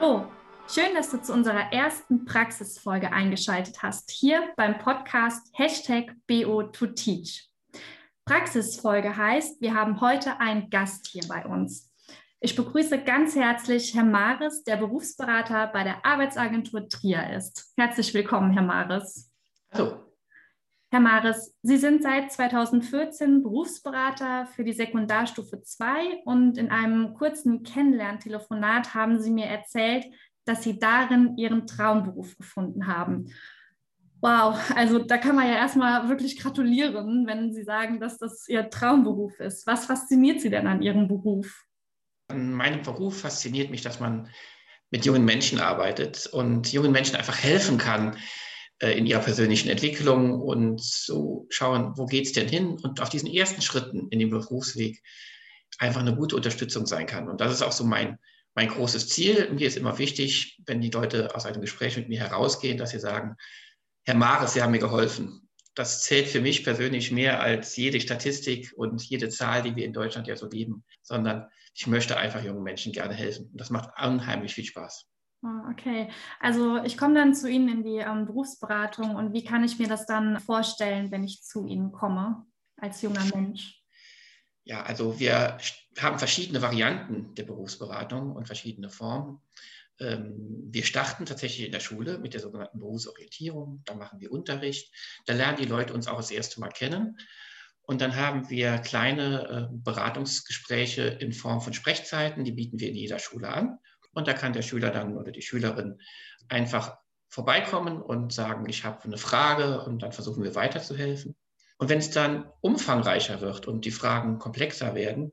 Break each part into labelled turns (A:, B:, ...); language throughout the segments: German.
A: Hallo, schön, dass du zu unserer ersten Praxisfolge eingeschaltet hast, hier beim Podcast Hashtag BO2Teach. Praxisfolge heißt, wir haben heute einen Gast hier bei uns. Ich begrüße ganz herzlich Herr Maris, der Berufsberater bei der Arbeitsagentur Trier ist. Herzlich willkommen, Herr Maris.
B: Hallo.
A: Herr Maris, Sie sind seit 2014 Berufsberater für die Sekundarstufe 2 und in einem kurzen Kennenlerntelefonat haben Sie mir erzählt, dass Sie darin Ihren Traumberuf gefunden haben. Wow, also da kann man ja erstmal wirklich gratulieren, wenn Sie sagen, dass das Ihr Traumberuf ist. Was fasziniert Sie denn an Ihrem Beruf?
B: An meinem Beruf fasziniert mich, dass man mit jungen Menschen arbeitet und jungen Menschen einfach helfen kann, in ihrer persönlichen Entwicklung und so schauen, wo geht es denn hin und auf diesen ersten Schritten in dem Berufsweg einfach eine gute Unterstützung sein kann. Und das ist auch so mein, mein großes Ziel. Mir ist immer wichtig, wenn die Leute aus einem Gespräch mit mir herausgehen, dass sie sagen, Herr Mares, Sie haben mir geholfen. Das zählt für mich persönlich mehr als jede Statistik und jede Zahl, die wir in Deutschland ja so geben, sondern ich möchte einfach jungen Menschen gerne helfen. Und das macht unheimlich viel Spaß.
A: Ah, okay, also ich komme dann zu Ihnen in die ähm, Berufsberatung und wie kann ich mir das dann vorstellen, wenn ich zu Ihnen komme als junger Mensch?
B: Ja, also wir haben verschiedene Varianten der Berufsberatung und verschiedene Formen. Ähm, wir starten tatsächlich in der Schule mit der sogenannten Berufsorientierung. Da machen wir Unterricht. Da lernen die Leute uns auch das erste Mal kennen. Und dann haben wir kleine äh, Beratungsgespräche in Form von Sprechzeiten. Die bieten wir in jeder Schule an. Und da kann der Schüler dann oder die Schülerin einfach vorbeikommen und sagen, ich habe eine Frage und dann versuchen wir weiterzuhelfen. Und wenn es dann umfangreicher wird und die Fragen komplexer werden,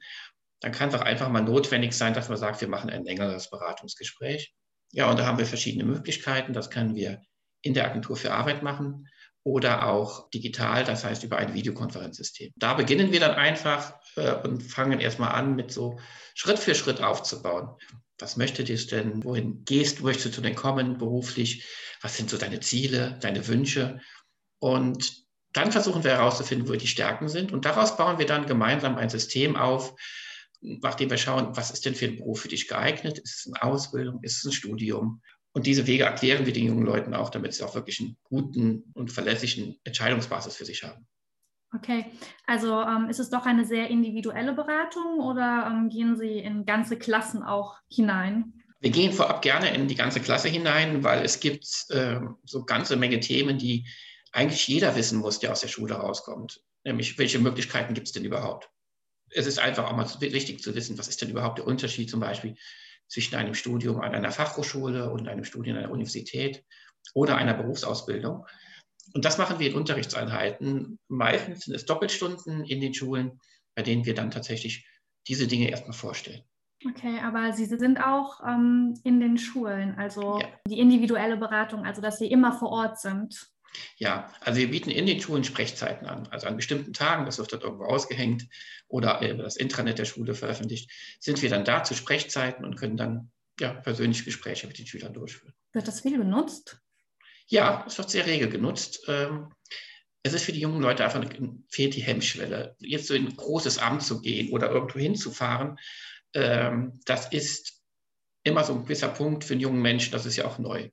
B: dann kann es auch einfach mal notwendig sein, dass man sagt, wir machen ein längeres Beratungsgespräch. Ja, und da haben wir verschiedene Möglichkeiten. Das können wir in der Agentur für Arbeit machen oder auch digital, das heißt über ein Videokonferenzsystem. Da beginnen wir dann einfach äh, und fangen erstmal an, mit so Schritt für Schritt aufzubauen. Was möchtest du denn? Wohin gehst? Möchtest du denn kommen beruflich? Was sind so deine Ziele, deine Wünsche? Und dann versuchen wir herauszufinden, wo die Stärken sind. Und daraus bauen wir dann gemeinsam ein System auf, nachdem wir schauen, was ist denn für ein Beruf für dich geeignet? Ist es eine Ausbildung? Ist es ein Studium? Und diese Wege erklären wir den jungen Leuten auch, damit sie auch wirklich einen guten und verlässlichen Entscheidungsbasis für sich haben.
A: Okay, also ähm, ist es doch eine sehr individuelle Beratung oder ähm, gehen Sie in ganze Klassen auch hinein?
B: Wir gehen vorab gerne in die ganze Klasse hinein, weil es gibt äh, so ganze Menge Themen, die eigentlich jeder wissen muss, der aus der Schule rauskommt. Nämlich, welche Möglichkeiten gibt es denn überhaupt? Es ist einfach auch mal wichtig zu wissen, was ist denn überhaupt der Unterschied zum Beispiel zwischen einem Studium an einer Fachhochschule und einem Studium an einer Universität oder einer Berufsausbildung. Und das machen wir in Unterrichtseinheiten. Meistens sind es Doppelstunden in den Schulen, bei denen wir dann tatsächlich diese Dinge erstmal vorstellen.
A: Okay, aber Sie sind auch ähm, in den Schulen, also ja. die individuelle Beratung, also dass Sie immer vor Ort sind.
B: Ja, also wir bieten in den Schulen Sprechzeiten an. Also an bestimmten Tagen, das wird dort irgendwo ausgehängt oder über das Intranet der Schule veröffentlicht, sind wir dann da zu Sprechzeiten und können dann ja, persönliche Gespräche mit den Schülern durchführen.
A: Wird das viel genutzt?
B: Ja, es wird sehr rege genutzt. Ähm, es ist für die jungen Leute einfach, fehlt die Hemmschwelle. Jetzt so in ein großes Amt zu gehen oder irgendwo hinzufahren, ähm, das ist immer so ein gewisser Punkt für einen jungen Menschen, das ist ja auch neu.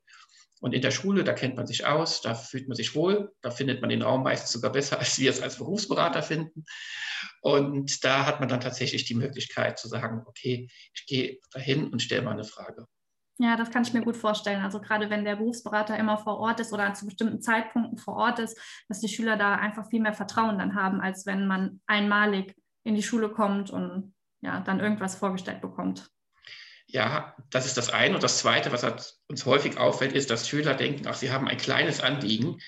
B: Und in der Schule, da kennt man sich aus, da fühlt man sich wohl, da findet man den Raum meistens sogar besser, als wir es als Berufsberater finden. Und da hat man dann tatsächlich die Möglichkeit zu sagen, okay, ich gehe dahin und stelle mal eine Frage.
A: Ja, das kann ich mir gut vorstellen. Also gerade wenn der Berufsberater immer vor Ort ist oder zu bestimmten Zeitpunkten vor Ort ist, dass die Schüler da einfach viel mehr Vertrauen dann haben, als wenn man einmalig in die Schule kommt und ja, dann irgendwas vorgestellt bekommt.
B: Ja, das ist das eine. Und das zweite, was uns häufig auffällt, ist, dass Schüler denken, ach, sie haben ein kleines Anliegen.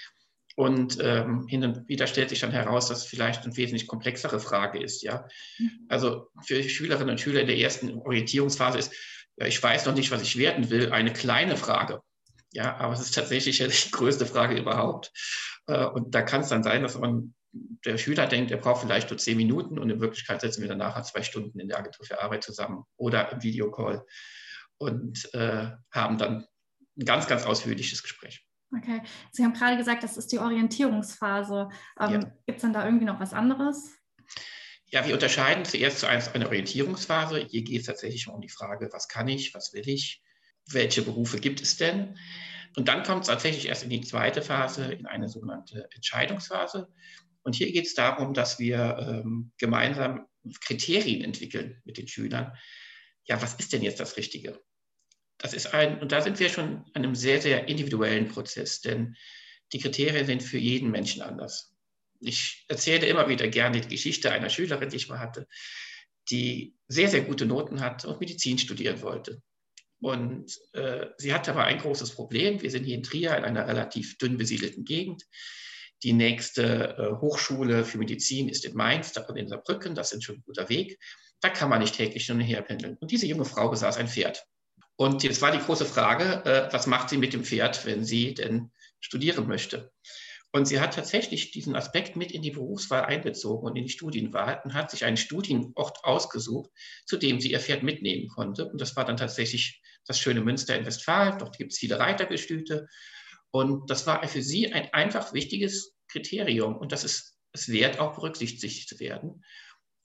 B: Und ähm, hin und wieder stellt sich dann heraus, dass es vielleicht eine wesentlich komplexere Frage ist. Ja? Mhm. Also für Schülerinnen und Schüler in der ersten Orientierungsphase ist, ich weiß noch nicht, was ich werden will, eine kleine Frage. Ja, aber es ist tatsächlich die größte Frage überhaupt. Äh, und da kann es dann sein, dass man der Schüler denkt, er braucht vielleicht nur zehn Minuten und in Wirklichkeit setzen wir dann nachher zwei Stunden in der Agentur für Arbeit zusammen oder im Videocall und äh, haben dann ein ganz, ganz ausführliches Gespräch.
A: Okay, Sie haben gerade gesagt, das ist die Orientierungsphase. Ähm, ja. Gibt es dann da irgendwie noch was anderes?
B: Ja, wir unterscheiden zuerst zu einer Orientierungsphase. Hier geht es tatsächlich um die Frage, was kann ich, was will ich. welche Berufe gibt es denn? Und dann kommt es tatsächlich erst in die zweite Phase, in eine sogenannte Entscheidungsphase. Und hier geht es darum, dass wir ähm, gemeinsam Kriterien entwickeln mit den Schülern. Ja, was ist denn jetzt das Richtige? Das ist ein, und da sind wir schon an einem sehr, sehr individuellen Prozess, denn die Kriterien sind für jeden Menschen anders. Ich erzähle immer wieder gerne die Geschichte einer Schülerin, die ich mal hatte, die sehr, sehr gute Noten hatte und Medizin studieren wollte. Und äh, sie hatte aber ein großes Problem. Wir sind hier in Trier in einer relativ dünn besiedelten Gegend. Die nächste äh, Hochschule für Medizin ist in Mainz, und in Saarbrücken. Das ist schon ein guter Weg. Da kann man nicht täglich hin und her pendeln. Und diese junge Frau besaß ein Pferd. Und jetzt war die große Frage, äh, was macht sie mit dem Pferd, wenn sie denn studieren möchte? Und sie hat tatsächlich diesen Aspekt mit in die Berufswahl einbezogen und in die Studienwahl und hat sich einen Studienort ausgesucht, zu dem sie ihr Pferd mitnehmen konnte. Und das war dann tatsächlich das schöne Münster in Westfalen. Dort gibt es viele Reitergestüte. Und das war für sie ein einfach wichtiges Kriterium. Und das ist es wert, auch berücksichtigt zu werden.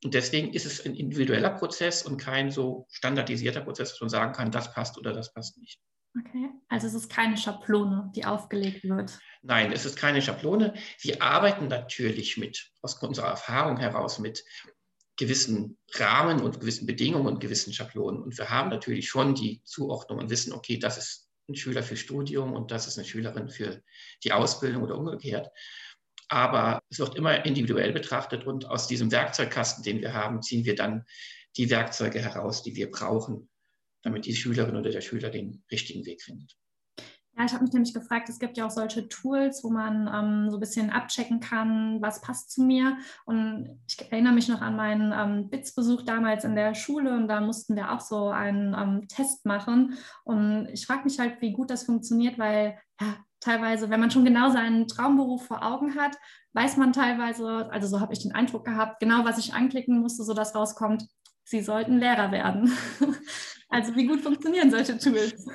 B: Und deswegen ist es ein individueller Prozess und kein so standardisierter Prozess, dass man sagen kann, das passt oder das passt nicht.
A: Okay, also es ist keine Schablone, die aufgelegt wird.
B: Nein, es ist keine Schablone. Wir arbeiten natürlich mit, aus unserer Erfahrung heraus, mit gewissen Rahmen und gewissen Bedingungen und gewissen Schablonen. Und wir haben natürlich schon die Zuordnung und wissen, okay, das ist ein Schüler für Studium und das ist eine Schülerin für die Ausbildung oder umgekehrt. Aber es wird immer individuell betrachtet und aus diesem Werkzeugkasten, den wir haben, ziehen wir dann die Werkzeuge heraus, die wir brauchen, damit die Schülerin oder der Schüler den richtigen Weg findet.
A: Ja, ich habe mich nämlich gefragt, es gibt ja auch solche Tools, wo man ähm, so ein bisschen abchecken kann, was passt zu mir. Und ich erinnere mich noch an meinen ähm, BITS-Besuch damals in der Schule und da mussten wir auch so einen ähm, Test machen. Und ich frage mich halt, wie gut das funktioniert, weil ja, teilweise, wenn man schon genau seinen Traumberuf vor Augen hat, weiß man teilweise, also so habe ich den Eindruck gehabt, genau was ich anklicken musste, sodass rauskommt, Sie sollten Lehrer werden. also wie gut funktionieren solche Tools?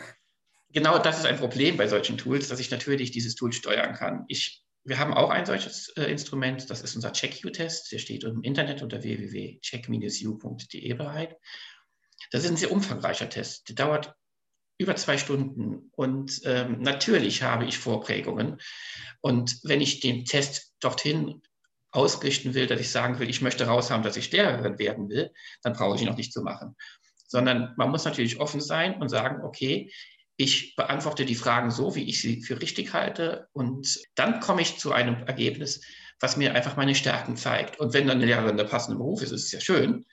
B: Genau das ist ein Problem bei solchen Tools, dass ich natürlich dieses Tool steuern kann. Ich, wir haben auch ein solches äh, Instrument, das ist unser Check-U-Test. Der steht im Internet unter www.check-u.de bereit. Das ist ein sehr umfangreicher Test. Der dauert über zwei Stunden. Und ähm, natürlich habe ich Vorprägungen. Und wenn ich den Test dorthin ausrichten will, dass ich sagen will, ich möchte raushaben, dass ich Lehrerin werden will, dann brauche ich ihn noch nicht zu machen. Sondern man muss natürlich offen sein und sagen, okay, ich beantworte die Fragen so, wie ich sie für richtig halte. Und dann komme ich zu einem Ergebnis, was mir einfach meine Stärken zeigt. Und wenn dann eine Lehrerin der passende Beruf ist, ist es ja schön.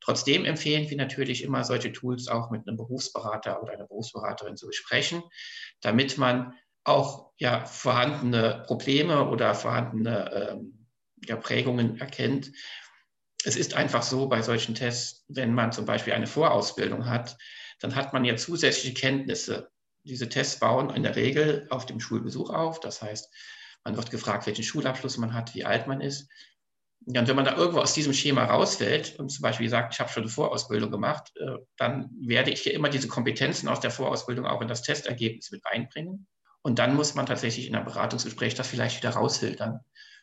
B: Trotzdem empfehlen wir natürlich immer solche Tools auch mit einem Berufsberater oder einer Berufsberaterin zu besprechen, damit man auch ja, vorhandene Probleme oder vorhandene ähm, ja, Prägungen erkennt. Es ist einfach so bei solchen Tests, wenn man zum Beispiel eine Vorausbildung hat, dann hat man ja zusätzliche Kenntnisse. Diese Tests bauen in der Regel auf dem Schulbesuch auf. Das heißt, man wird gefragt, welchen Schulabschluss man hat, wie alt man ist. Und wenn man da irgendwo aus diesem Schema rausfällt und zum Beispiel sagt, ich habe schon eine Vorausbildung gemacht, äh, dann werde ich hier immer diese Kompetenzen aus der Vorausbildung auch in das Testergebnis mit einbringen. Und dann muss man tatsächlich in einem Beratungsgespräch das vielleicht wieder rausfiltern,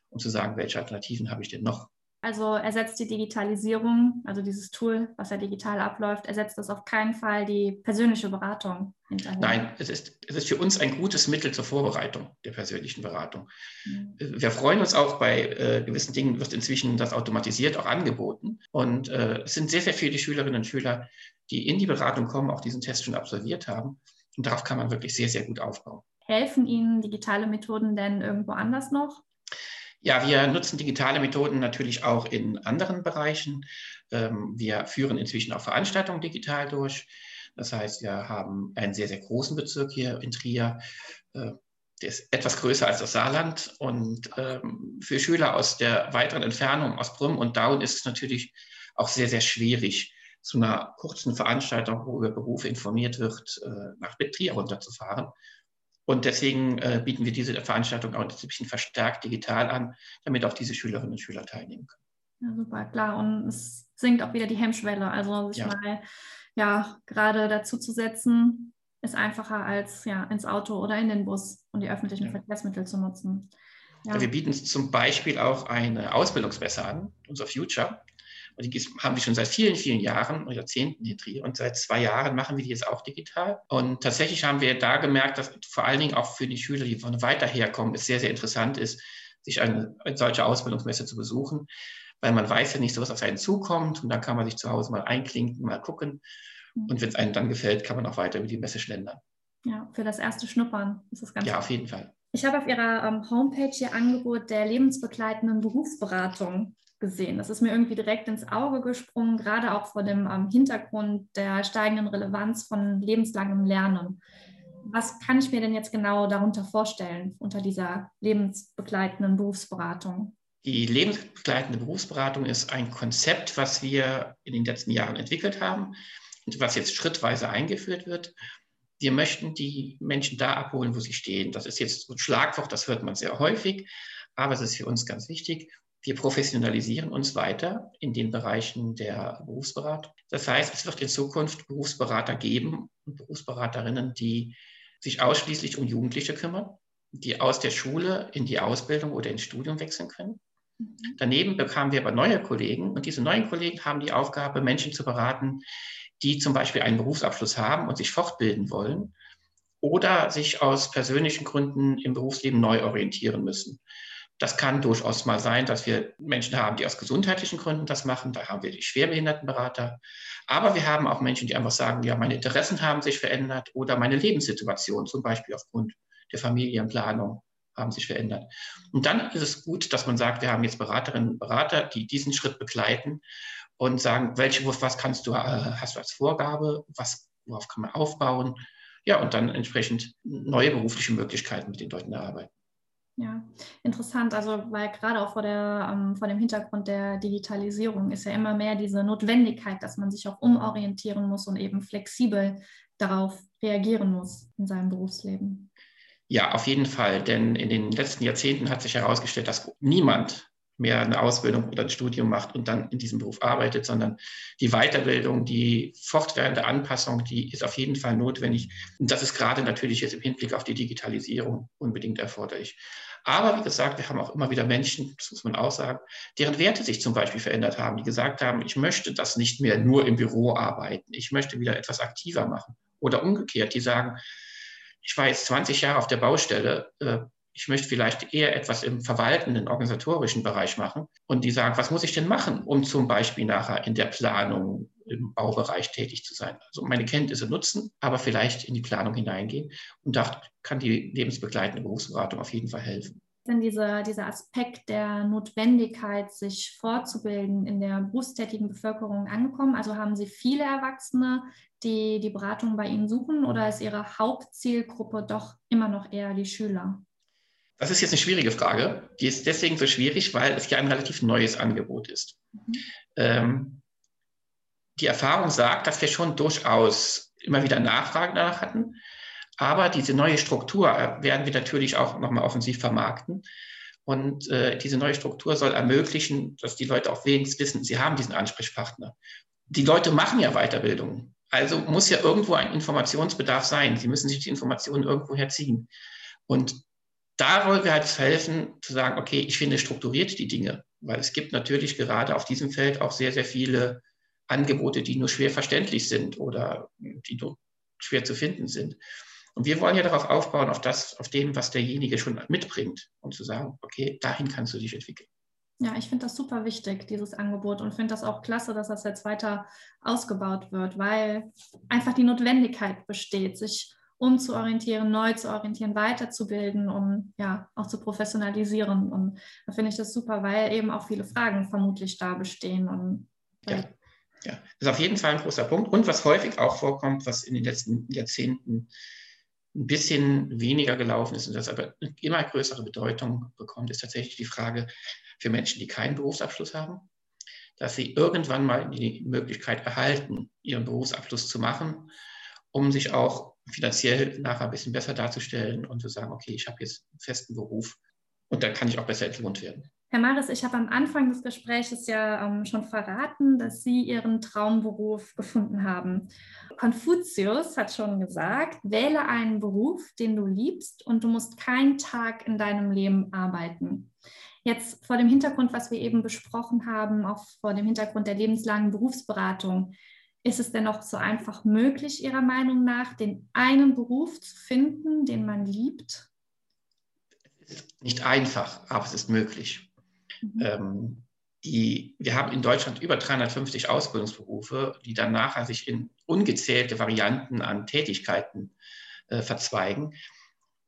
B: um zu sagen, welche Alternativen habe ich denn noch.
A: Also ersetzt die Digitalisierung, also dieses Tool, was ja digital abläuft, ersetzt das auf keinen Fall die persönliche Beratung
B: hinterher. Nein, es ist, es ist für uns ein gutes Mittel zur Vorbereitung der persönlichen Beratung. Mhm. Wir freuen uns auch bei äh, gewissen Dingen, wird inzwischen das automatisiert auch angeboten. Und äh, es sind sehr, sehr viele Schülerinnen und Schüler, die in die Beratung kommen, auch diesen Test schon absolviert haben. Und darauf kann man wirklich sehr, sehr gut aufbauen.
A: Helfen Ihnen digitale Methoden denn irgendwo anders noch?
B: Ja, wir nutzen digitale Methoden natürlich auch in anderen Bereichen. Ähm, wir führen inzwischen auch Veranstaltungen digital durch. Das heißt, wir haben einen sehr, sehr großen Bezirk hier in Trier. Äh, der ist etwas größer als das Saarland. Und ähm, für Schüler aus der weiteren Entfernung, aus Brüm und Daun, ist es natürlich auch sehr, sehr schwierig, zu einer kurzen Veranstaltung, wo über Berufe informiert wird, äh, nach Trier runterzufahren. Und deswegen äh, bieten wir diese Veranstaltung auch ein bisschen verstärkt digital an, damit auch diese Schülerinnen und Schüler teilnehmen können.
A: Ja, super, klar. Und es sinkt auch wieder die Hemmschwelle. Also sich ja. mal ja, gerade dazu zu setzen, ist einfacher als ja, ins Auto oder in den Bus und die öffentlichen ja. Verkehrsmittel zu nutzen.
B: Ja. Wir bieten zum Beispiel auch eine Ausbildungsmesse an, unser Future. Die haben wir schon seit vielen, vielen Jahren Jahrzehnten in Trier und seit zwei Jahren machen wir die jetzt auch digital. Und tatsächlich haben wir da gemerkt, dass vor allen Dingen auch für die Schüler, die von weiter herkommen, es sehr, sehr interessant ist, sich eine, eine solche Ausbildungsmesse zu besuchen, weil man weiß ja nicht so, was auf einen zukommt und dann kann man sich zu Hause mal einklinken, mal gucken. Mhm. Und wenn es einem dann gefällt, kann man auch weiter über die Messe schlendern.
A: Ja, für das erste Schnuppern
B: ist das ganz Ja, auf jeden Fall.
A: Ich habe auf Ihrer ähm, Homepage Ihr Angebot der lebensbegleitenden Berufsberatung gesehen. Das ist mir irgendwie direkt ins Auge gesprungen, gerade auch vor dem ähm, Hintergrund der steigenden Relevanz von lebenslangem Lernen. Was kann ich mir denn jetzt genau darunter vorstellen, unter dieser lebensbegleitenden Berufsberatung?
B: Die lebensbegleitende Berufsberatung ist ein Konzept, was wir in den letzten Jahren entwickelt haben und was jetzt schrittweise eingeführt wird wir möchten die Menschen da abholen, wo sie stehen. Das ist jetzt ein Schlagwort, das hört man sehr häufig, aber es ist für uns ganz wichtig. Wir professionalisieren uns weiter in den Bereichen der Berufsberatung. Das heißt, es wird in Zukunft Berufsberater geben und Berufsberaterinnen, die sich ausschließlich um Jugendliche kümmern, die aus der Schule in die Ausbildung oder ins Studium wechseln können. Mhm. Daneben bekamen wir aber neue Kollegen und diese neuen Kollegen haben die Aufgabe, Menschen zu beraten, die zum Beispiel einen Berufsabschluss haben und sich fortbilden wollen oder sich aus persönlichen Gründen im Berufsleben neu orientieren müssen. Das kann durchaus mal sein, dass wir Menschen haben, die aus gesundheitlichen Gründen das machen. Da haben wir die Schwerbehindertenberater. Aber wir haben auch Menschen, die einfach sagen, ja, meine Interessen haben sich verändert oder meine Lebenssituation, zum Beispiel aufgrund der Familienplanung, haben sich verändert. Und dann ist es gut, dass man sagt, wir haben jetzt Beraterinnen und Berater, die diesen Schritt begleiten und sagen, welche, was kannst du, äh, hast du als Vorgabe, was, worauf kann man aufbauen? Ja, und dann entsprechend neue berufliche Möglichkeiten mit den Leuten erarbeiten.
A: Ja, interessant. Also, weil gerade auch vor, der, ähm, vor dem Hintergrund der Digitalisierung ist ja immer mehr diese Notwendigkeit, dass man sich auch umorientieren muss und eben flexibel darauf reagieren muss in seinem Berufsleben.
B: Ja, auf jeden Fall. Denn in den letzten Jahrzehnten hat sich herausgestellt, dass niemand mehr eine Ausbildung oder ein Studium macht und dann in diesem Beruf arbeitet, sondern die Weiterbildung, die fortwährende Anpassung, die ist auf jeden Fall notwendig. Und das ist gerade natürlich jetzt im Hinblick auf die Digitalisierung unbedingt erforderlich. Aber wie gesagt, wir haben auch immer wieder Menschen, das muss man auch sagen, deren Werte sich zum Beispiel verändert haben, die gesagt haben, ich möchte das nicht mehr nur im Büro arbeiten, ich möchte wieder etwas aktiver machen. Oder umgekehrt, die sagen, ich war jetzt 20 Jahre auf der Baustelle, äh, ich möchte vielleicht eher etwas im verwaltenden, organisatorischen Bereich machen. Und die sagen, was muss ich denn machen, um zum Beispiel nachher in der Planung im Baubereich tätig zu sein? Also meine Kenntnisse nutzen, aber vielleicht in die Planung hineingehen. Und da kann die lebensbegleitende Berufsberatung auf jeden Fall helfen.
A: Denn dieser, dieser Aspekt der Notwendigkeit, sich fortzubilden, in der berufstätigen Bevölkerung angekommen? Also haben Sie viele Erwachsene, die die Beratung bei Ihnen suchen oder ist Ihre Hauptzielgruppe doch immer noch eher die Schüler?
B: Das ist jetzt eine schwierige Frage. Die ist deswegen so schwierig, weil es ja ein relativ neues Angebot ist. Mhm. Ähm, die Erfahrung sagt, dass wir schon durchaus immer wieder Nachfragen danach hatten. Aber diese neue Struktur werden wir natürlich auch nochmal offensiv vermarkten. Und äh, diese neue Struktur soll ermöglichen, dass die Leute auch wenigstens wissen, sie haben diesen Ansprechpartner. Die Leute machen ja Weiterbildung. Also muss ja irgendwo ein Informationsbedarf sein. Sie müssen sich die Informationen irgendwo herziehen. Und da wollen wir halt helfen, zu sagen, okay, ich finde strukturiert die Dinge, weil es gibt natürlich gerade auf diesem Feld auch sehr, sehr viele Angebote, die nur schwer verständlich sind oder die nur schwer zu finden sind. Und wir wollen ja darauf aufbauen, auf das, auf dem, was derjenige schon mitbringt und zu sagen, okay, dahin kannst du dich entwickeln.
A: Ja, ich finde das super wichtig, dieses Angebot und finde das auch klasse, dass das jetzt weiter ausgebaut wird, weil einfach die Notwendigkeit besteht, sich umzuorientieren, neu zu orientieren, weiterzubilden, um ja auch zu professionalisieren. Und da finde ich das super, weil eben auch viele Fragen vermutlich da bestehen. Und,
B: ja. ja, das ist auf jeden Fall ein großer Punkt. Und was häufig auch vorkommt, was in den letzten Jahrzehnten ein bisschen weniger gelaufen ist und das aber immer größere Bedeutung bekommt, ist tatsächlich die Frage für Menschen, die keinen Berufsabschluss haben, dass sie irgendwann mal die Möglichkeit erhalten, ihren Berufsabschluss zu machen, um sich auch finanziell nachher ein bisschen besser darzustellen und zu sagen, okay, ich habe jetzt einen festen Beruf und dann kann ich auch besser entlohnt werden.
A: Herr Maris, ich habe am Anfang des Gesprächs ja ähm, schon verraten, dass Sie Ihren Traumberuf gefunden haben. Konfuzius hat schon gesagt, wähle einen Beruf, den du liebst und du musst keinen Tag in deinem Leben arbeiten. Jetzt vor dem Hintergrund, was wir eben besprochen haben, auch vor dem Hintergrund der lebenslangen Berufsberatung, ist es denn noch so einfach möglich, Ihrer Meinung nach, den einen Beruf zu finden, den man liebt?
B: Es ist nicht einfach, aber es ist möglich. Mhm. Ähm, die, wir haben in Deutschland über 350 Ausbildungsberufe, die dann nachher sich in ungezählte Varianten an Tätigkeiten äh, verzweigen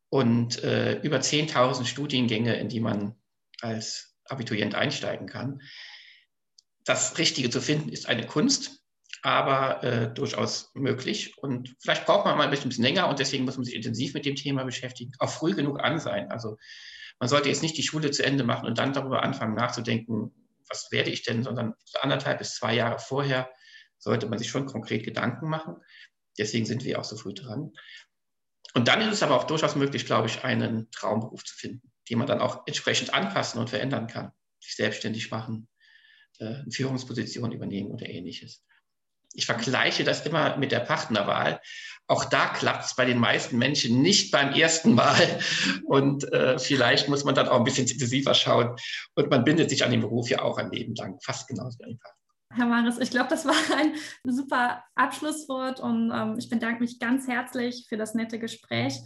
B: und äh, über 10.000 Studiengänge, in die man als Abiturient einsteigen kann. Das Richtige zu finden ist eine Kunst, aber äh, durchaus möglich. Und vielleicht braucht man mal ein bisschen länger und deswegen muss man sich intensiv mit dem Thema beschäftigen, auch früh genug an sein. Also man sollte jetzt nicht die Schule zu Ende machen und dann darüber anfangen nachzudenken, was werde ich denn, sondern so anderthalb bis zwei Jahre vorher sollte man sich schon konkret Gedanken machen. Deswegen sind wir auch so früh dran. Und dann ist es aber auch durchaus möglich, glaube ich, einen Traumberuf zu finden, den man dann auch entsprechend anpassen und verändern kann, sich selbstständig machen, äh, eine Führungsposition übernehmen oder ähnliches. Ich vergleiche das immer mit der Partnerwahl. Auch da klappt es bei den meisten Menschen nicht beim ersten Mal. Und äh, vielleicht muss man dann auch ein bisschen intensiver schauen. Und man bindet sich an den Beruf ja auch ein Leben lang, fast genauso wie ein Partner.
A: Herr Maris, ich glaube, das war ein super Abschlusswort und ähm, ich bedanke mich ganz herzlich für das nette Gespräch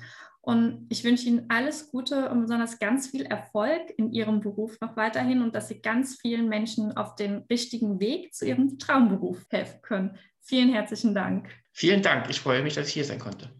A: und ich wünsche Ihnen alles Gute und besonders ganz viel Erfolg in Ihrem Beruf noch weiterhin und dass Sie ganz vielen Menschen auf den richtigen Weg zu Ihrem Traumberuf helfen können. Vielen herzlichen Dank.
B: Vielen Dank. Ich freue mich, dass ich hier sein konnte.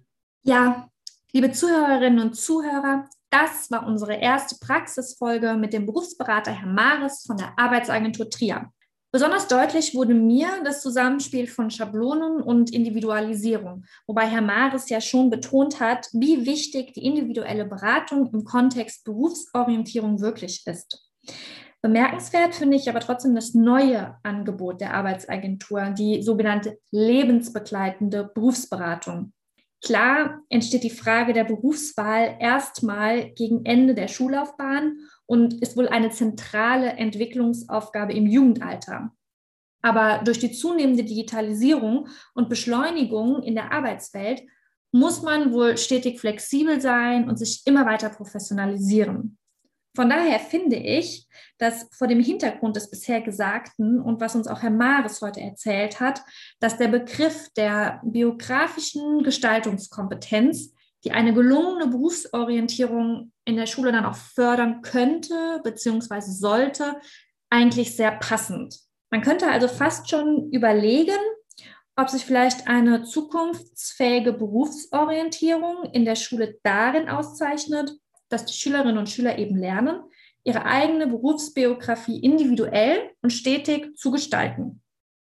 A: Ja, liebe Zuhörerinnen und Zuhörer, das war unsere erste Praxisfolge mit dem Berufsberater Herr Maris von der Arbeitsagentur Trier. Besonders deutlich wurde mir das Zusammenspiel von Schablonen und Individualisierung, wobei Herr Maris ja schon betont hat, wie wichtig die individuelle Beratung im Kontext Berufsorientierung wirklich ist. Bemerkenswert finde ich aber trotzdem das neue Angebot der Arbeitsagentur, die sogenannte lebensbegleitende Berufsberatung. Klar entsteht die Frage der Berufswahl erstmal gegen Ende der Schullaufbahn und ist wohl eine zentrale Entwicklungsaufgabe im Jugendalter. Aber durch die zunehmende Digitalisierung und Beschleunigung in der Arbeitswelt muss man wohl stetig flexibel sein und sich immer weiter professionalisieren. Von daher finde ich, dass vor dem Hintergrund des bisher Gesagten und was uns auch Herr Mares heute erzählt hat, dass der Begriff der biografischen Gestaltungskompetenz, die eine gelungene Berufsorientierung in der Schule dann auch fördern könnte bzw. sollte, eigentlich sehr passend. Man könnte also fast schon überlegen, ob sich vielleicht eine zukunftsfähige Berufsorientierung in der Schule darin auszeichnet, dass die Schülerinnen und Schüler eben lernen, ihre eigene Berufsbiografie individuell und stetig zu gestalten.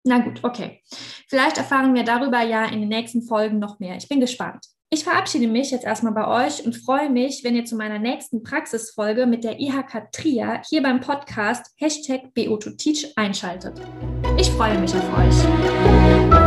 A: Na gut, okay. Vielleicht erfahren wir darüber ja in den nächsten Folgen noch mehr. Ich bin gespannt. Ich verabschiede mich jetzt erstmal bei euch und freue mich, wenn ihr zu meiner nächsten Praxisfolge mit der IHK Trier hier beim Podcast Hashtag BO2Teach einschaltet. Ich freue mich auf euch.